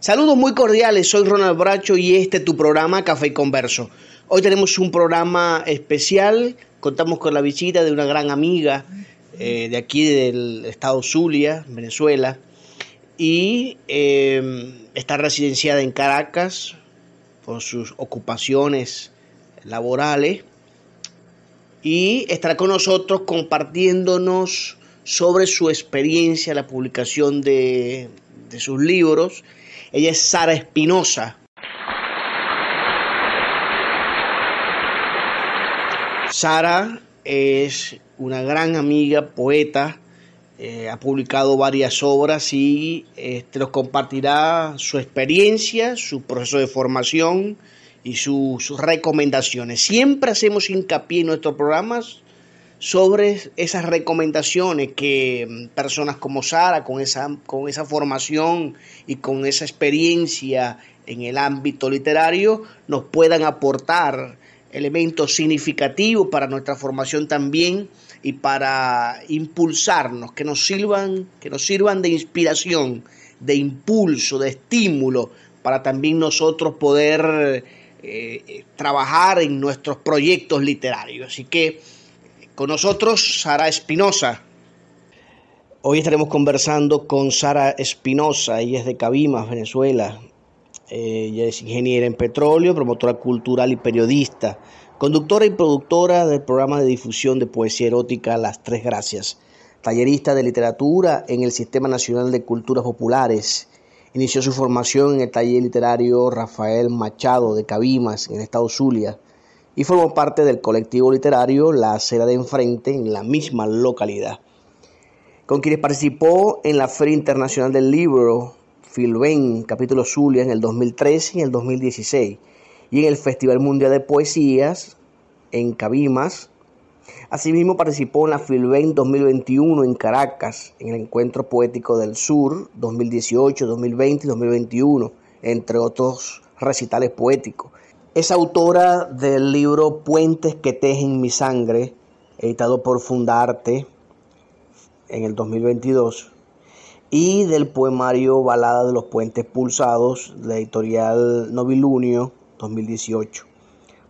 Saludos muy cordiales, soy Ronald Bracho y este es tu programa Café y Converso. Hoy tenemos un programa especial, contamos con la visita de una gran amiga eh, de aquí del estado Zulia, Venezuela, y eh, está residenciada en Caracas por sus ocupaciones laborales y estará con nosotros compartiéndonos sobre su experiencia, la publicación de sus libros ella es Sara Espinosa. Sara es una gran amiga, poeta, eh, ha publicado varias obras y este, nos compartirá su experiencia, su proceso de formación y sus recomendaciones. Siempre hacemos hincapié en nuestros programas sobre esas recomendaciones que mm, personas como Sara, con esa, con esa formación y con esa experiencia en el ámbito literario, nos puedan aportar elementos significativos para nuestra formación también y para impulsarnos, que nos sirvan, que nos sirvan de inspiración, de impulso, de estímulo, para también nosotros poder eh, trabajar en nuestros proyectos literarios. Así que con nosotros, Sara Espinosa. Hoy estaremos conversando con Sara Espinosa, ella es de Cabimas, Venezuela. Eh, ella es ingeniera en petróleo, promotora cultural y periodista, conductora y productora del programa de difusión de poesía erótica Las Tres Gracias, tallerista de literatura en el Sistema Nacional de Culturas Populares. Inició su formación en el taller literario Rafael Machado de Cabimas, en el estado Zulia y formó parte del colectivo literario La Acera de Enfrente en la misma localidad, con quienes participó en la Feria Internacional del Libro Filben, capítulo Zulia, en el 2013 y en el 2016, y en el Festival Mundial de Poesías en Cabimas. Asimismo participó en la Filben 2021 en Caracas, en el Encuentro Poético del Sur 2018, 2020 y 2021, entre otros recitales poéticos. Es autora del libro Puentes que tejen mi sangre, editado por Fundarte en el 2022, y del poemario Balada de los Puentes Pulsados, la editorial Novilunio 2018.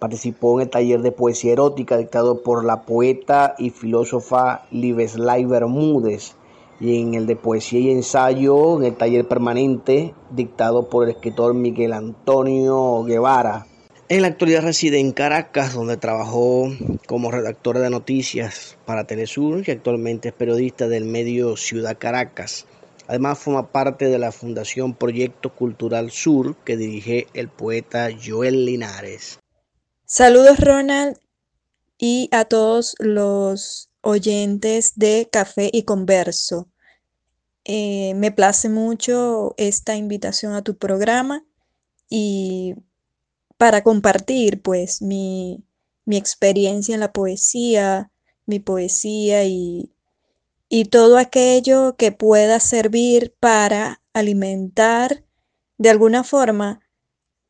Participó en el taller de poesía erótica dictado por la poeta y filósofa Libeslay Bermúdez y en el de poesía y ensayo en el taller permanente dictado por el escritor Miguel Antonio Guevara en la actualidad reside en Caracas, donde trabajó como redactora de noticias para Telesur y actualmente es periodista del medio Ciudad Caracas. Además forma parte de la Fundación Proyecto Cultural Sur que dirige el poeta Joel Linares. Saludos Ronald y a todos los oyentes de Café y Converso. Eh, me place mucho esta invitación a tu programa y para compartir pues mi, experiencia en la poesía, mi poesía y, todo aquello que pueda servir para alimentar de alguna forma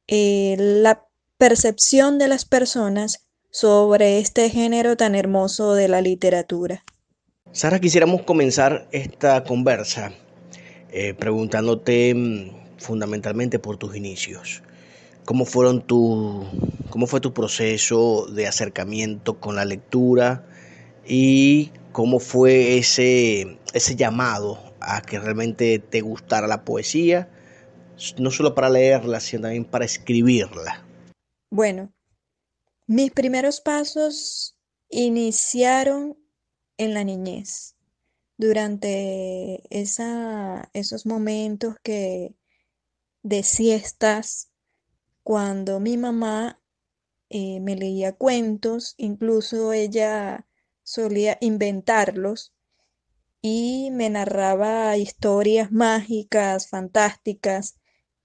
eh, la percepción de las personas sobre este género tan hermoso de la literatura. Sara, quisiéramos comenzar esta conversa eh, preguntándote mm, fundamentalmente por tus inicios. ¿Cómo, fueron tu, ¿Cómo fue tu proceso de acercamiento con la lectura y cómo fue ese, ese llamado a que realmente te gustara la poesía, no solo para leerla, sino también para escribirla? Bueno, mis primeros pasos iniciaron en la niñez, durante esa, esos momentos que de siestas cuando mi mamá eh, me leía cuentos, incluso ella solía inventarlos y me narraba historias mágicas, fantásticas,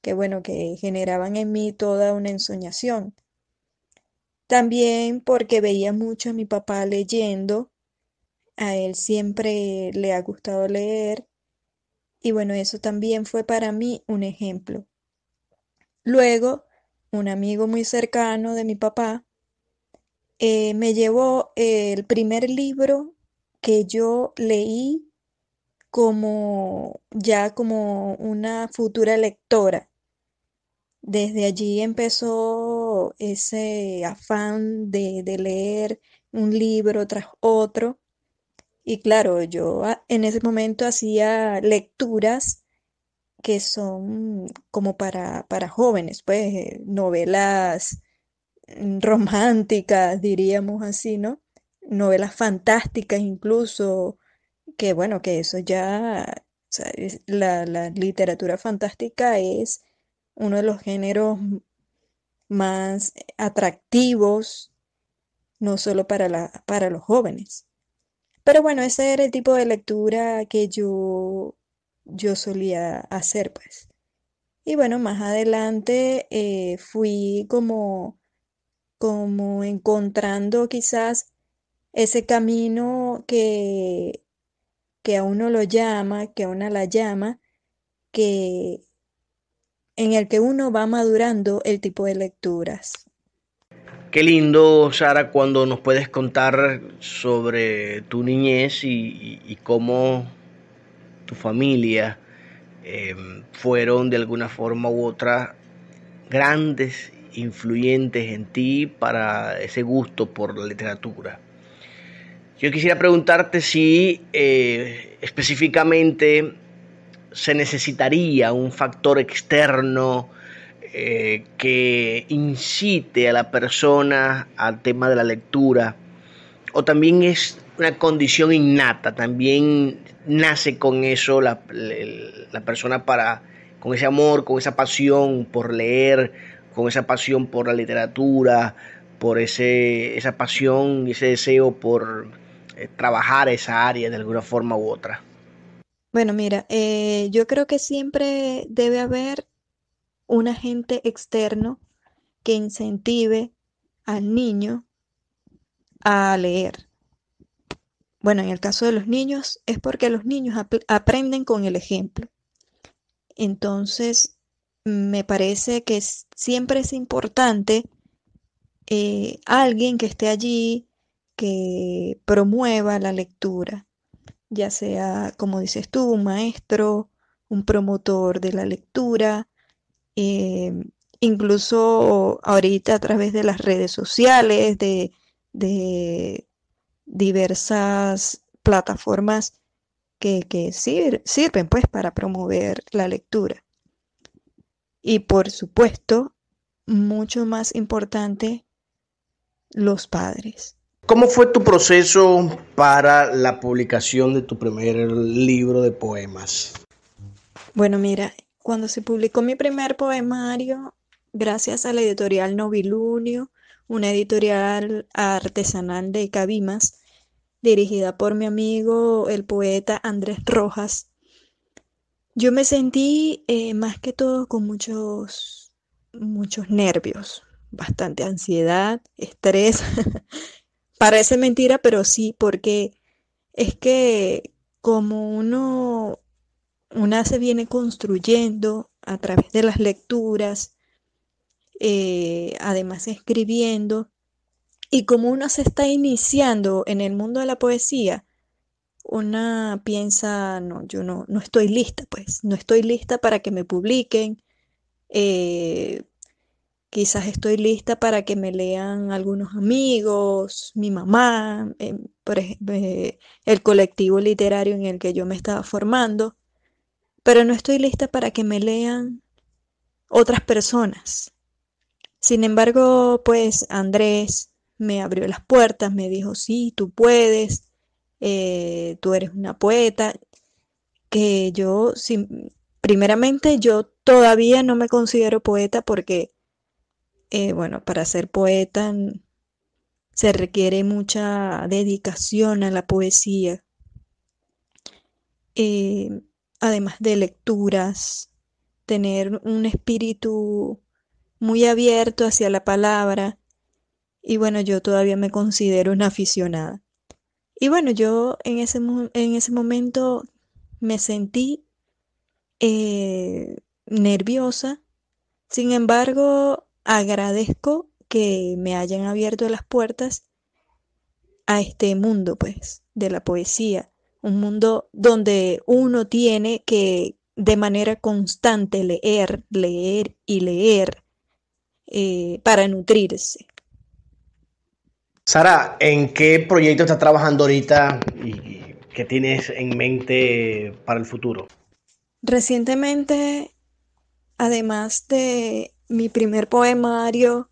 que bueno, que generaban en mí toda una ensoñación. También porque veía mucho a mi papá leyendo, a él siempre le ha gustado leer y bueno, eso también fue para mí un ejemplo. Luego, un amigo muy cercano de mi papá, eh, me llevó el primer libro que yo leí como ya como una futura lectora Desde allí empezó ese afán de, leer un libro tras otro. Y claro, yo ah, en ese momento hacía lecturas que son como para, para jóvenes, pues eh, novelas mm, románticas, diríamos así, ¿no? Novelas fantásticas incluso, que bueno, que eso ya, la, la literatura fantástica es uno de los géneros más atractivos, no solo para la, para los jóvenes. Pero bueno, ese era el tipo de lectura que yo, yo solía hacer, pues. Y bueno, más adelante eh, fui como, como encontrando quizás ese camino que, que a uno lo llama, que a una la llama, que en el que uno va madurando el tipo de lecturas. Qué lindo, Sara, cuando nos puedes contar sobre tu niñez y, cómo tu familia eh, fueron de alguna forma u otra grandes influyentes en ti para ese gusto por la literatura. Yo quisiera preguntarte si eh, específicamente se necesitaría un factor externo eh, que incite a la persona al tema de la lectura, o también es una condición innata, también nace con eso la, la persona para, con ese amor, con esa pasión por leer, con esa pasión por la literatura, por ese, esa pasión y ese deseo por eh, trabajar esa área de alguna forma u otra. Bueno, mira, eh, yo creo que siempre debe haber un agente externo que incentive al niño a leer. Bueno, en el caso de los niños es porque los niños ap- aprenden con el ejemplo. Entonces, me parece que siempre es importante eh, alguien que esté allí, que promueva la lectura, ya sea, como dices tú, un maestro, un promotor de la lectura, eh, incluso ahorita a través de las redes sociales, de, de diversas plataformas que, que sir- sirven pues para promover la lectura. Y por supuesto, mucho más importante, los padres. ¿Cómo fue tu proceso para la publicación de tu primer libro de poemas? Bueno, mira, cuando se publicó mi primer poemario, gracias a la editorial Novilunio, una editorial artesanal de Cabimas, dirigida por mi amigo el poeta Andrés Rojas, yo me sentí eh, más que todo con muchos, muchos nervios, bastante ansiedad, estrés. Parece mentira, pero sí, porque es que como uno, una se viene construyendo a través de las lecturas, eh, además escribiendo, y como uno se está iniciando en el mundo de la poesía, una piensa, no, yo no, no estoy lista, pues, no estoy lista para que me publiquen, eh, quizás estoy lista para que me lean algunos amigos, mi mamá, eh, por ejemplo, eh, el colectivo literario en el que yo me estaba formando, pero no estoy lista para que me lean otras personas. Sin embargo, pues Andrés me abrió las puertas, me dijo, sí, tú puedes, eh, tú eres una poeta, que yo, sin- primeramente, yo todavía no me considero poeta porque, eh, bueno, para ser poeta se requiere mucha dedicación a la poesía, eh, además de lecturas, tener un espíritu muy abierto hacia la palabra. Y bueno, yo todavía me considero una aficionada. Y bueno, yo en ese, en ese momento me sentí eh, nerviosa. Sin embargo, agradezco que me hayan abierto las puertas a este mundo, pues, de la poesía. Un mundo donde uno tiene que de manera constante leer, leer y leer eh, para nutrirse. Sara, ¿en qué proyecto estás trabajando ahorita y qué tienes en mente para el futuro? Recientemente, además de mi primer poemario,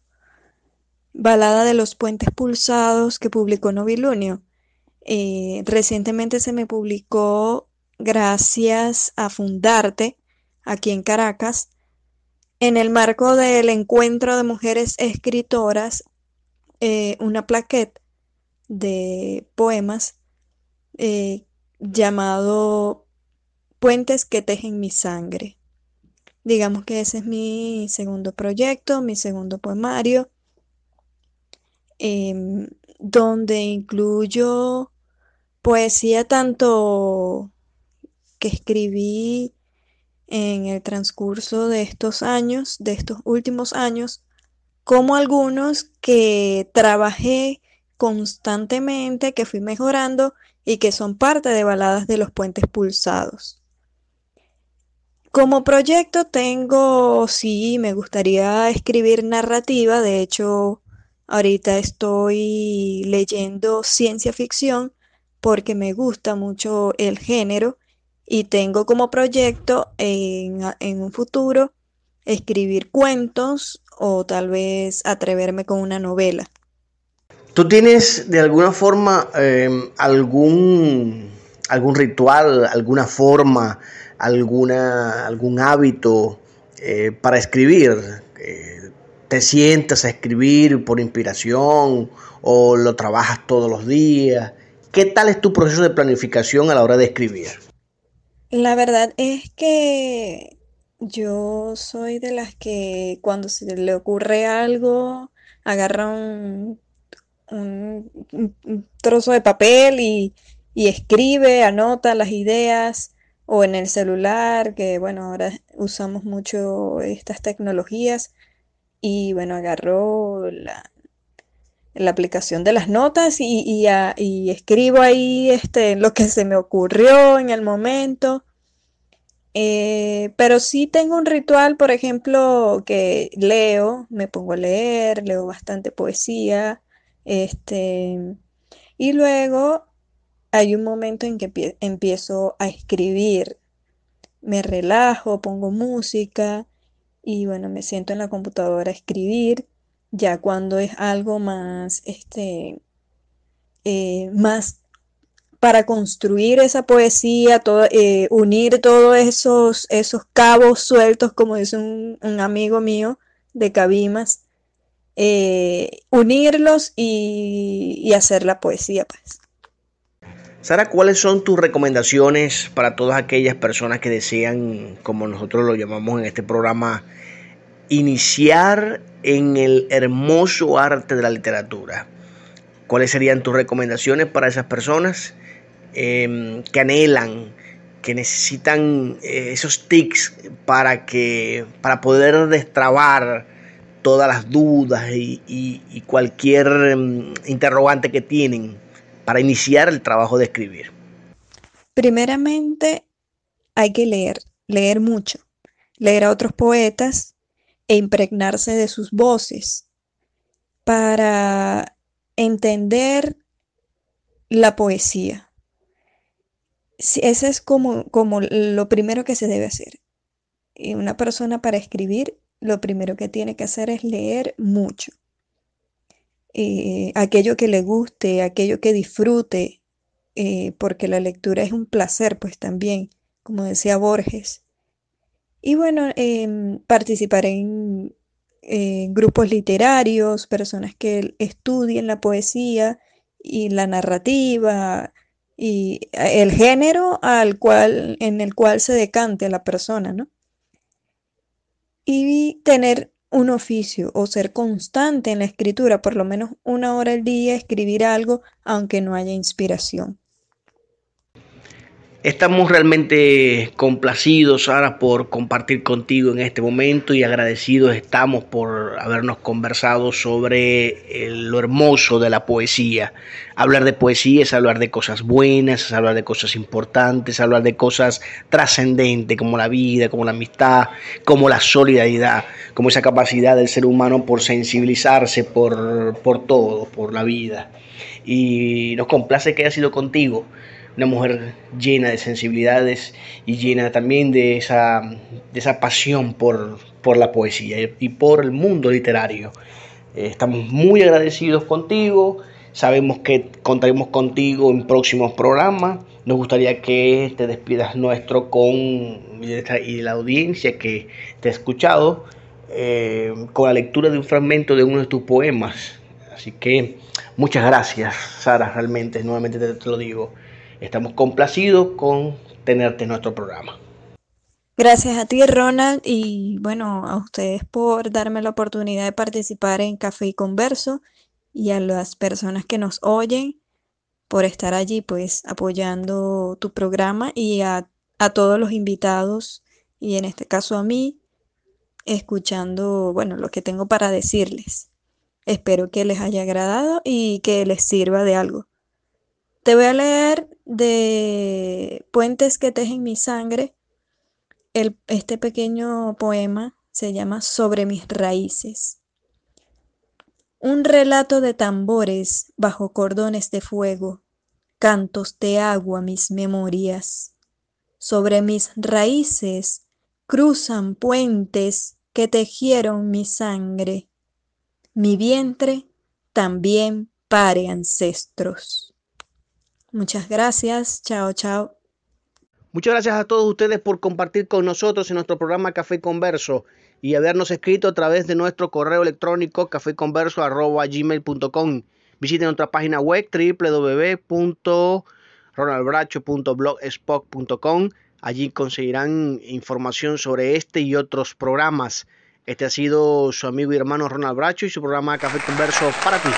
Balada de los Puentes Pulsados, que publicó Novilunio, eh, recientemente se me publicó, gracias a Fundarte, aquí en Caracas, en el marco del encuentro de mujeres escritoras, eh, una plaquette de poemas eh, llamado Puentes que tejen mi sangre. Digamos que ese es mi segundo proyecto, mi segundo poemario, em, donde incluyo poesía tanto que escribí en el transcurso de estos años, de estos últimos años, como algunos que trabajé constantemente, que fui mejorando y que son parte de baladas de los puentes pulsados. Como proyecto tengo, sí, me gustaría escribir narrativa, de hecho, ahorita estoy leyendo ciencia ficción porque me gusta mucho el género y tengo como proyecto en, un futuro escribir cuentos o tal vez atreverme con una novela. ¿Tú tienes de alguna forma em, algún, algún ritual, alguna forma, alguna, algún hábito eh, para escribir? Eh, ¿Te sientas a escribir por inspiración o lo trabajas todos los días? ¿Qué tal es tu proceso de planificación a la hora de escribir? La verdad es que yo soy de las que cuando se le ocurre algo, agarra un, trozo de papel y, y escribe, anota las ideas o en el celular, que bueno, ahora usamos mucho estas tecnologías y bueno, agarró la, la aplicación de las notas y, y, escribo ahí este, lo que se me ocurrió en el momento. Eh, pero sí tengo un ritual, por ejemplo, que leo, me pongo a leer, leo bastante poesía, este, y luego hay un momento en que empiezo a escribir, me relajo, pongo música y bueno, me siento en la computadora a escribir. Ya cuando es algo más, este, eh, más para construir esa poesía, eh, unir todos esos, esos cabos sueltos, como dice un, amigo mío de Cabimas, eh, unirlos y, y, hacer la poesía, pues. Sara, ¿cuáles son tus recomendaciones para todas aquellas personas que desean, como nosotros lo llamamos en este programa, iniciar en el hermoso arte de la literatura. ¿Cuáles serían tus recomendaciones para esas personas em, que anhelan, que necesitan eh, esos tics para, que, para poder destrabar todas las dudas y, cualquier em, interrogante que tienen para iniciar el trabajo de escribir? Primeramente, hay que leer, leer mucho, leer a otros poetas, e impregnarse de sus voces para entender la poesía. Ese es como, como lo primero que se debe hacer. Y una persona para escribir, lo primero que tiene que hacer es leer mucho. Eh, aquello que le guste, aquello que disfrute, eh, porque la lectura es un placer, pues también, como decía Borges. Y bueno, em, participar en, grupos literarios, personas que estudien la poesía y la narrativa y el género al cual, en el cual se decante la persona, ¿no? Y tener un oficio o ser constante en la escritura, por lo menos una hora al día, escribir algo, aunque no haya inspiración. Estamos realmente complacidos, Sara, por compartir contigo en este momento y agradecidos estamos por habernos conversado sobre lo hermoso de la poesía. Hablar de poesía es hablar de cosas buenas, es hablar de cosas importantes, hablar de cosas trascendentes como la vida, como la amistad, como la solidaridad, como esa capacidad del ser humano por sensibilizarse por, por todo, por la vida. Y nos complace que haya sido contigo una mujer llena de sensibilidades y llena también de esa, de esa pasión por, por la poesía y por el mundo literario. Eh, estamos muy agradecidos contigo, sabemos que contaremos contigo en próximos programas. Nos gustaría que te despidas nuestro con y la audiencia que te ha escuchado eh, con la lectura de un fragmento de uno de tus poemas. Así que muchas gracias, Sara, realmente, nuevamente te lo digo. Estamos complacidos con tenerte en nuestro programa. Gracias a ti, Ronald, y bueno, a ustedes por darme la oportunidad de participar en Café y Converso y a las personas que nos oyen por estar allí, pues apoyando tu programa y a, a todos los invitados y en este caso a mí, escuchando, bueno, lo que tengo para decirles. Espero que les haya agradado y que les sirva de algo. Te voy a leer de Puentes que tejen mi sangre. El, este pequeño poema se llama Sobre mis raíces. Un relato de tambores bajo cordones de fuego, cantos de agua mis memorias. Sobre mis raíces cruzan puentes que tejieron mi sangre. Mi vientre también pare ancestros. Muchas gracias. Chao, chao. Muchas gracias a todos ustedes por compartir con nosotros en nuestro programa Café Converso y habernos escrito a través de nuestro correo electrónico caféconverso.gmail.com. Visiten nuestra página web www.ronaldbracho.blogspot.com. Allí conseguirán información sobre este y otros programas. Este ha sido su amigo y hermano Ronald Bracho y su programa Café Converso para ti.